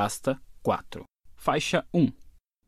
Pasta 4. Faixa 1.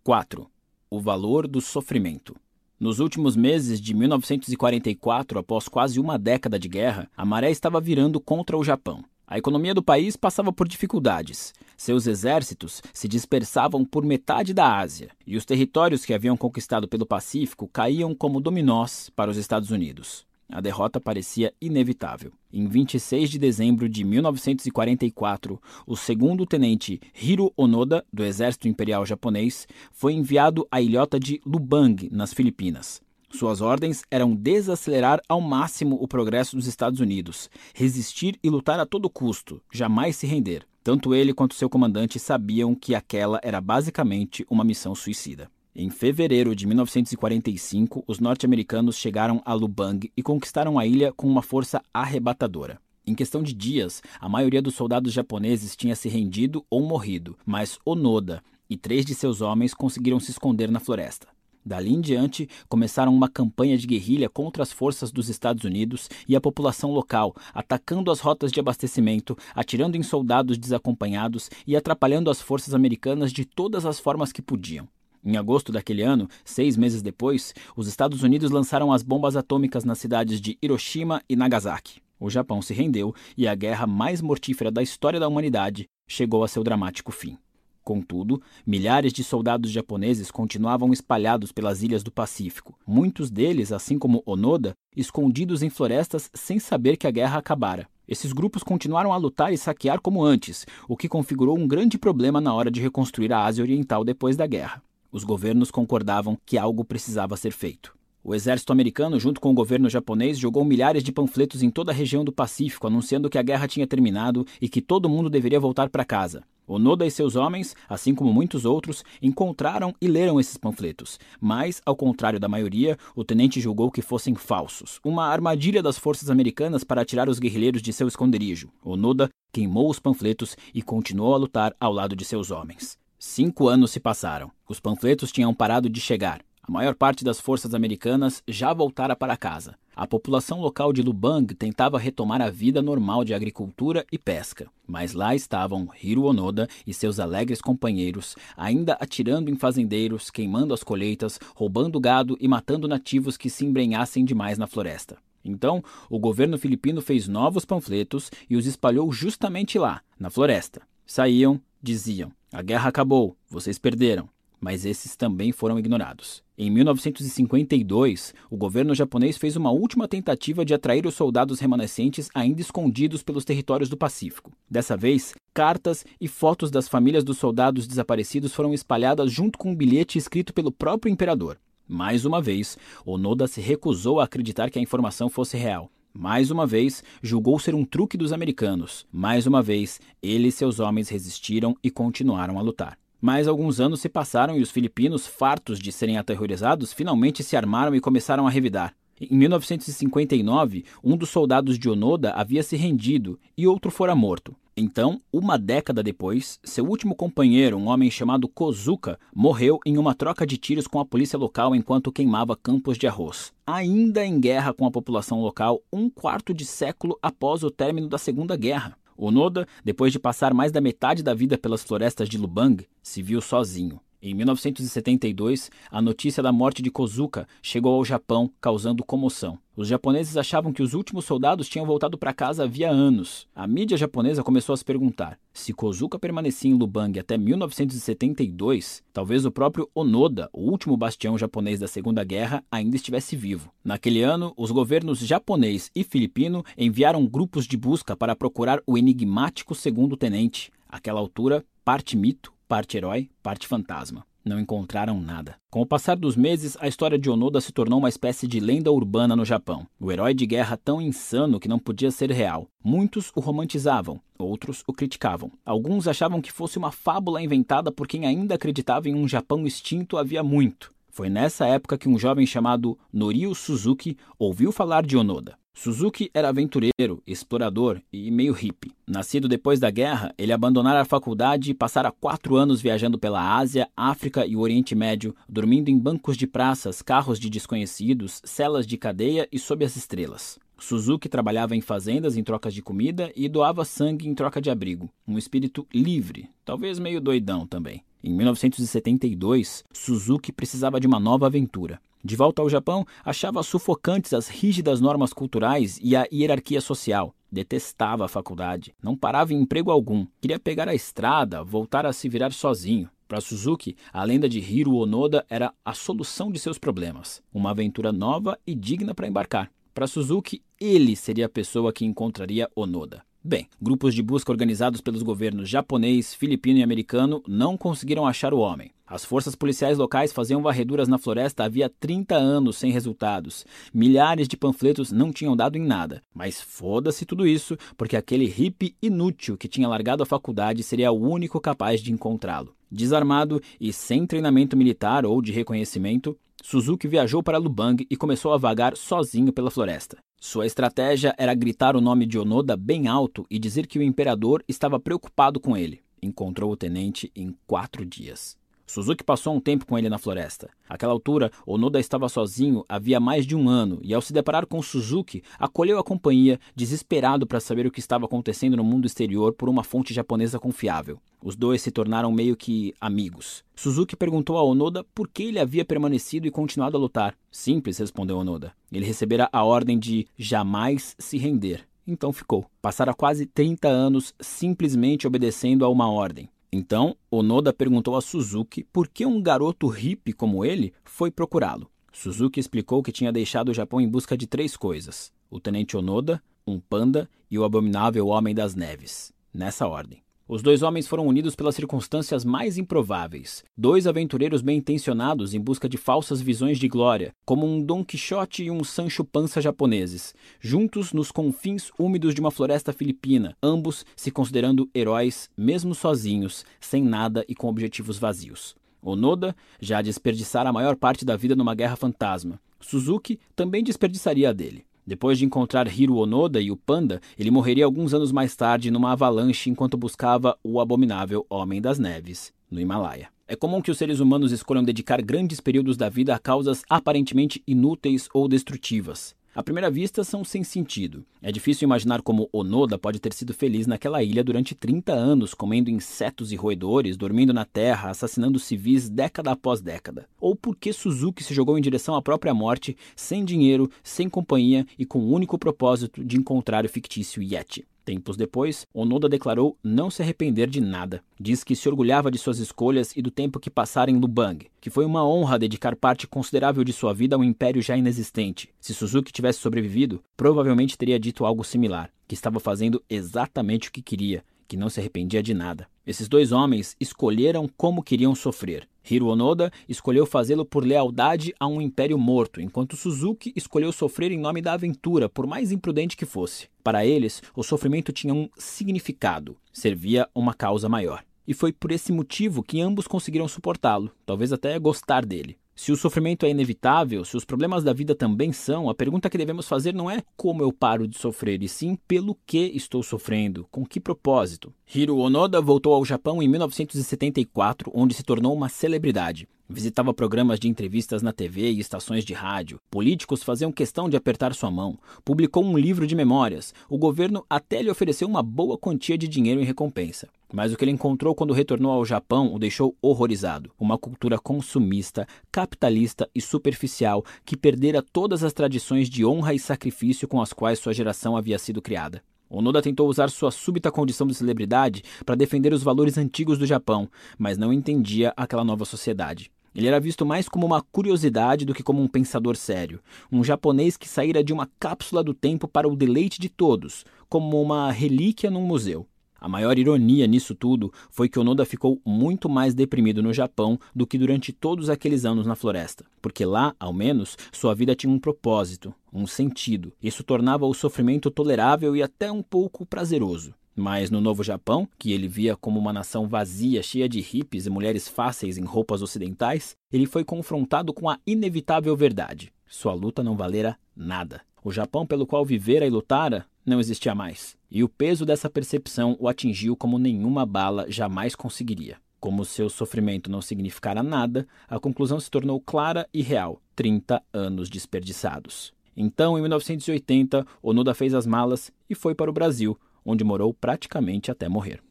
4. O valor do sofrimento. Nos últimos meses de 1944, após quase uma década de guerra, a maré estava virando contra o Japão. A economia do país passava por dificuldades. Seus exércitos se dispersavam por metade da Ásia e os territórios que haviam conquistado pelo Pacífico caíam como dominós para os Estados Unidos. A derrota parecia inevitável. Em 26 de dezembro de 1944, o segundo tenente Hiro Onoda, do Exército Imperial Japonês, foi enviado à ilhota de Lubang, nas Filipinas. Suas ordens eram desacelerar ao máximo o progresso dos Estados Unidos, resistir e lutar a todo custo, jamais se render. Tanto ele quanto seu comandante sabiam que aquela era basicamente uma missão suicida. Em fevereiro de 1945, os norte-americanos chegaram a Lubang e conquistaram a ilha com uma força arrebatadora. Em questão de dias, a maioria dos soldados japoneses tinha se rendido ou morrido, mas Onoda e três de seus homens conseguiram se esconder na floresta. Dali em diante, começaram uma campanha de guerrilha contra as forças dos Estados Unidos e a população local, atacando as rotas de abastecimento, atirando em soldados desacompanhados e atrapalhando as forças americanas de todas as formas que podiam. Em agosto daquele ano, seis meses depois, os Estados Unidos lançaram as bombas atômicas nas cidades de Hiroshima e Nagasaki. O Japão se rendeu e a guerra mais mortífera da história da humanidade chegou a seu dramático fim. Contudo, milhares de soldados japoneses continuavam espalhados pelas ilhas do Pacífico, muitos deles, assim como Onoda, escondidos em florestas sem saber que a guerra acabara. Esses grupos continuaram a lutar e saquear como antes, o que configurou um grande problema na hora de reconstruir a Ásia Oriental depois da guerra. Os governos concordavam que algo precisava ser feito. O exército americano, junto com o governo japonês, jogou milhares de panfletos em toda a região do Pacífico, anunciando que a guerra tinha terminado e que todo mundo deveria voltar para casa. Onoda e seus homens, assim como muitos outros, encontraram e leram esses panfletos, mas, ao contrário da maioria, o tenente julgou que fossem falsos, uma armadilha das forças americanas para tirar os guerrilheiros de seu esconderijo. Onoda queimou os panfletos e continuou a lutar ao lado de seus homens. Cinco anos se passaram. Os panfletos tinham parado de chegar. A maior parte das forças americanas já voltara para casa. A população local de Lubang tentava retomar a vida normal de agricultura e pesca, mas lá estavam Hiro Onoda e seus alegres companheiros, ainda atirando em fazendeiros, queimando as colheitas, roubando gado e matando nativos que se embrenhassem demais na floresta. Então, o governo filipino fez novos panfletos e os espalhou justamente lá, na floresta. Saíam, diziam: a guerra acabou, vocês perderam. Mas esses também foram ignorados. Em 1952, o governo japonês fez uma última tentativa de atrair os soldados remanescentes ainda escondidos pelos territórios do Pacífico. Dessa vez, cartas e fotos das famílias dos soldados desaparecidos foram espalhadas junto com um bilhete escrito pelo próprio imperador. Mais uma vez, Onoda se recusou a acreditar que a informação fosse real. Mais uma vez, julgou ser um truque dos americanos. Mais uma vez, ele e seus homens resistiram e continuaram a lutar. Mas alguns anos se passaram e os filipinos, fartos de serem aterrorizados, finalmente se armaram e começaram a revidar. Em 1959, um dos soldados de Onoda havia se rendido e outro fora morto. Então, uma década depois, seu último companheiro, um homem chamado Kozuka, morreu em uma troca de tiros com a polícia local enquanto queimava campos de arroz. Ainda em guerra com a população local, um quarto de século após o término da Segunda Guerra. Onoda, depois de passar mais da metade da vida pelas florestas de Lubang, se viu sozinho. Em 1972, a notícia da morte de Kozuka chegou ao Japão, causando comoção. Os japoneses achavam que os últimos soldados tinham voltado para casa havia anos. A mídia japonesa começou a se perguntar: se Kozuka permanecia em Lubang até 1972, talvez o próprio Onoda, o último bastião japonês da Segunda Guerra, ainda estivesse vivo. Naquele ano, os governos japonês e filipino enviaram grupos de busca para procurar o enigmático segundo tenente. Àquela altura, parte mito, parte herói, parte fantasma. Não encontraram nada. Com o passar dos meses, a história de Onoda se tornou uma espécie de lenda urbana no Japão. O herói de guerra tão insano que não podia ser real. Muitos o romantizavam, outros o criticavam. Alguns achavam que fosse uma fábula inventada por quem ainda acreditava em um Japão extinto havia muito. Foi nessa época que um jovem chamado Norio Suzuki ouviu falar de Onoda. Suzuki era aventureiro, explorador e meio hippie. Nascido depois da guerra, ele abandonara a faculdade e passara quatro anos viajando pela Ásia, África e Oriente Médio, dormindo em bancos de praças, carros de desconhecidos, celas de cadeia e sob as estrelas. Suzuki trabalhava em fazendas em troca de comida e doava sangue em troca de abrigo. Um espírito livre, talvez meio doidão também. Em 1972, Suzuki precisava de uma nova aventura. De volta ao Japão, achava sufocantes as rígidas normas culturais e a hierarquia social. Detestava a faculdade, não parava em emprego algum, queria pegar a estrada, voltar a se virar sozinho. Para Suzuki, a lenda de Hiro Onoda era a solução de seus problemas, uma aventura nova e digna para embarcar. Para Suzuki, ele seria a pessoa que encontraria Onoda. Bem, grupos de busca organizados pelos governos japonês, filipino e americano não conseguiram achar o homem. As forças policiais locais faziam varreduras na floresta havia 30 anos sem resultados. Milhares de panfletos não tinham dado em nada. Mas foda-se tudo isso, porque aquele hippie inútil que tinha largado a faculdade seria o único capaz de encontrá-lo. Desarmado e sem treinamento militar ou de reconhecimento, Suzuki viajou para Lubang e começou a vagar sozinho pela floresta. Sua estratégia era gritar o nome de Onoda bem alto e dizer que o imperador estava preocupado com ele. Encontrou o tenente em quatro dias. Suzuki passou um tempo com ele na floresta. Àquela altura, Onoda estava sozinho havia mais de um ano e, ao se deparar com Suzuki, acolheu a companhia, desesperado para saber o que estava acontecendo no mundo exterior por uma fonte japonesa confiável. Os dois se tornaram meio que amigos. Suzuki perguntou a Onoda por que ele havia permanecido e continuado a lutar. Simples, respondeu Onoda. Ele recebera a ordem de jamais se render. Então ficou. Passara quase 30 anos simplesmente obedecendo a uma ordem. Então, Onoda perguntou a Suzuki por que um garoto hippie como ele foi procurá-lo. Suzuki explicou que tinha deixado o Japão em busca de três coisas: o tenente Onoda, um panda e o abominável Homem das Neves. Nessa ordem. Os dois homens foram unidos pelas circunstâncias mais improváveis. Dois aventureiros bem intencionados em busca de falsas visões de glória, como um Don Quixote e um Sancho Panza japoneses, juntos nos confins úmidos de uma floresta filipina, ambos se considerando heróis, mesmo sozinhos, sem nada e com objetivos vazios. Onoda já desperdiçara a maior parte da vida numa guerra fantasma. Suzuki também desperdiçaria a dele. Depois de encontrar Hiro Onoda e o Panda, ele morreria alguns anos mais tarde numa avalanche enquanto buscava o abominável Homem das Neves, no Himalaia. É comum que os seres humanos escolham dedicar grandes períodos da vida a causas aparentemente inúteis ou destrutivas. À primeira vista, são sem sentido. É difícil imaginar como Onoda pode ter sido feliz naquela ilha durante 30 anos, comendo insetos e roedores, dormindo na terra, assassinando civis década após década. Ou por que Suzuki se jogou em direção à própria morte, sem dinheiro, sem companhia e com o único propósito de encontrar o fictício Yeti. Tempos depois, Onoda declarou não se arrepender de nada. Diz que se orgulhava de suas escolhas e do tempo que passara em Lubang, que foi uma honra dedicar parte considerável de sua vida a um império já inexistente. Se Suzuki tivesse sobrevivido, provavelmente teria dito algo similar, que estava fazendo exatamente o que queria, que não se arrependia de nada. Esses dois homens escolheram como queriam sofrer. Hiro Onoda escolheu fazê-lo por lealdade a um império morto, enquanto Suzuki escolheu sofrer em nome da aventura, por mais imprudente que fosse. Para eles, o sofrimento tinha um significado, servia uma causa maior. E foi por esse motivo que ambos conseguiram suportá-lo, talvez até gostar dele. Se o sofrimento é inevitável, se os problemas da vida também são, a pergunta que devemos fazer não é como eu paro de sofrer, e sim pelo que estou sofrendo, com que propósito. Hiro Onoda voltou ao Japão em 1974, onde se tornou uma celebridade. Visitava programas de entrevistas na TV e estações de rádio. Políticos faziam questão de apertar sua mão. Publicou um livro de memórias. O governo até lhe ofereceu uma boa quantia de dinheiro em recompensa. Mas o que ele encontrou quando retornou ao Japão o deixou horrorizado. Uma cultura consumista, capitalista e superficial que perdera todas as tradições de honra e sacrifício com as quais sua geração havia sido criada. Onoda tentou usar sua súbita condição de celebridade para defender os valores antigos do Japão, mas não entendia aquela nova sociedade. Ele era visto mais como uma curiosidade do que como um pensador sério, um japonês que saíra de uma cápsula do tempo para o deleite de todos, como uma relíquia num museu. A maior ironia nisso tudo foi que Onoda ficou muito mais deprimido no Japão do que durante todos aqueles anos na floresta, porque lá, ao menos, sua vida tinha um propósito, um sentido. Isso tornava o sofrimento tolerável e até um pouco prazeroso. Mas no Novo Japão, que ele via como uma nação vazia, cheia de hippies e mulheres fáceis em roupas ocidentais, ele foi confrontado com a inevitável verdade. Sua luta não valera nada. O Japão pelo qual vivera e lutara não existia mais. E o peso dessa percepção o atingiu como nenhuma bala jamais conseguiria. Como seu sofrimento não significara nada, a conclusão se tornou clara e real: 30 anos desperdiçados. Então, em 1980, Onoda fez as malas e foi para o Brasil, onde morou praticamente até morrer.